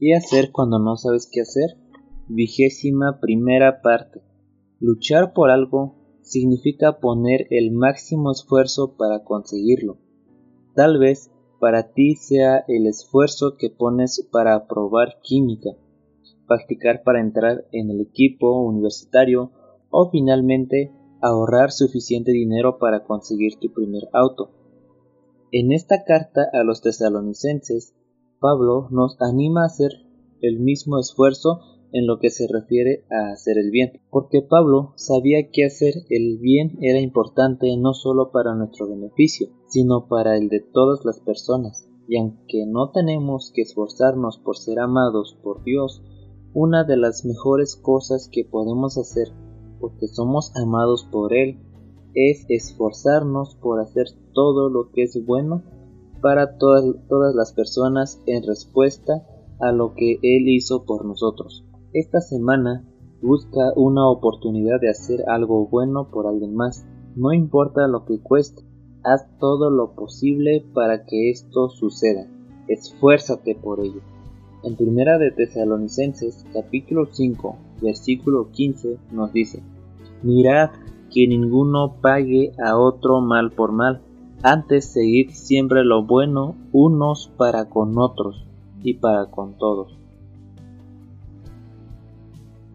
¿Qué hacer cuando no sabes qué hacer? Vigésima primera parte. Luchar por algo significa poner el máximo esfuerzo para conseguirlo. Tal vez para ti sea el esfuerzo que pones para aprobar química, practicar para entrar en el equipo universitario o finalmente ahorrar suficiente dinero para conseguir tu primer auto. En esta carta a los tesalonicenses Pablo nos anima a hacer el mismo esfuerzo en lo que se refiere a hacer el bien, porque Pablo sabía que hacer el bien era importante no solo para nuestro beneficio, sino para el de todas las personas. Y aunque no tenemos que esforzarnos por ser amados por Dios, una de las mejores cosas que podemos hacer, porque somos amados por Él, es esforzarnos por hacer todo lo que es bueno para todas, las personas en respuesta a lo que Él hizo por nosotros. Esta semana busca una oportunidad de hacer algo bueno por alguien más, no importa lo que cueste, haz todo lo posible para que esto suceda, esfuérzate por ello. En Primera de Tesalonicenses capítulo 5 versículo 15 nos dice, Mirad que ninguno pague a otro mal por mal, antes seguid siempre lo bueno unos para con otros y para con todos.